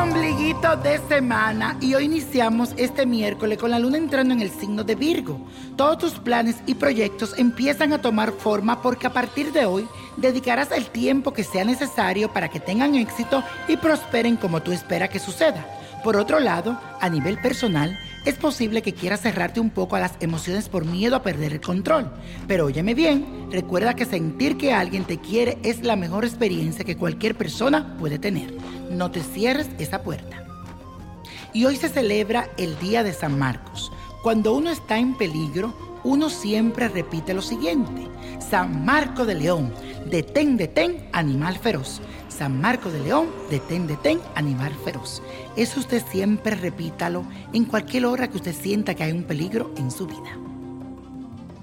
de semana y hoy iniciamos este miércoles con la luna entrando en el signo de Virgo. Todos tus planes y proyectos empiezan a tomar forma porque a partir de hoy dedicarás el tiempo que sea necesario para que tengan éxito y prosperen como tú esperas que suceda. Por otro lado, a nivel personal, es posible que quieras cerrarte un poco a las emociones por miedo a perder el control. Pero óyeme bien, recuerda que sentir que alguien te quiere es la mejor experiencia que cualquier persona puede tener. No te cierres esa puerta. Y hoy se celebra el Día de San Marcos. Cuando uno está en peligro, uno siempre repite lo siguiente. San Marco de León, detén, detén, animal feroz. San Marco de León, detén, detén, animal feroz. Eso usted siempre repítalo en cualquier hora que usted sienta que hay un peligro en su vida.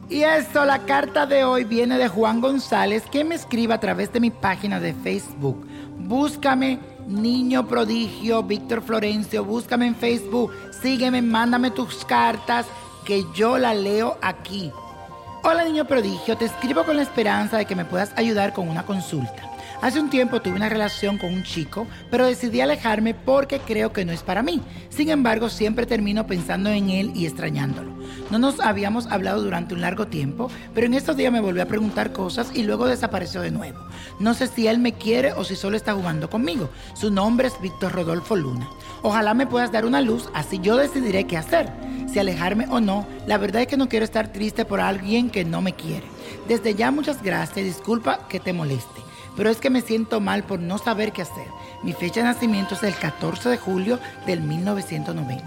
Y eso, la carta de hoy viene de Juan González, que me escribe a través de mi página de Facebook. Búscame, niño prodigio, Víctor Florencio, búscame en Facebook, sígueme, mándame tus cartas, que yo la leo aquí. Hola niño prodigio, te escribo con la esperanza de que me puedas ayudar con una consulta. Hace un tiempo tuve una relación con un chico, pero decidí alejarme porque creo que no es para mí. Sin embargo, siempre termino pensando en él y extrañándolo. No nos habíamos hablado durante un largo tiempo, pero en estos días me volvió a preguntar cosas y luego desapareció de nuevo. No sé si él me quiere o si solo está jugando conmigo. Su nombre es Víctor Rodolfo Luna. Ojalá me puedas dar una luz, así yo decidiré qué hacer. Si alejarme o no, la verdad es que no quiero estar triste por alguien que no me quiere. Desde ya muchas gracias, disculpa que te moleste pero es que me siento mal por no saber qué hacer. Mi fecha de nacimiento es el 14 de julio del 1990.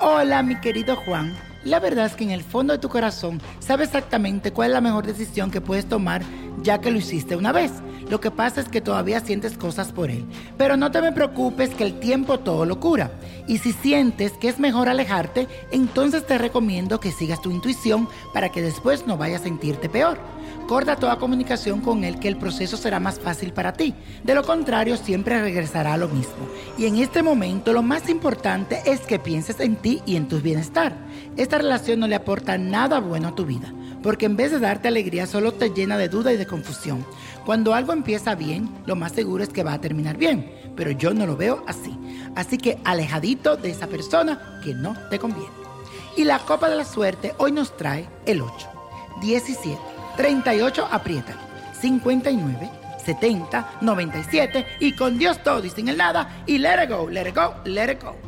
Hola, mi querido Juan. La verdad es que en el fondo de tu corazón sabes exactamente cuál es la mejor decisión que puedes tomar ya que lo hiciste una vez. Lo que pasa es que todavía sientes cosas por él. Pero no te me preocupes que el tiempo todo lo cura. Y si sientes que es mejor alejarte, entonces te recomiendo que sigas tu intuición para que después no vayas a sentirte peor. Corta toda comunicación con él que el proceso será más fácil para ti. De lo contrario, siempre regresará a lo mismo. Y en este momento lo más importante es que pienses en ti y en tu bienestar. Esta relación no le aporta nada bueno a tu vida, porque en vez de darte alegría solo te llena de duda y de confusión. Cuando algo empieza bien, lo más seguro es que va a terminar bien, pero yo no lo veo así. Así que alejadito de esa persona que no te conviene. Y la copa de la suerte hoy nos trae el 8, 17. 38, apriétalo. 59, 70, 97 y con Dios todo y sin el nada y let it go, let it go, let it go.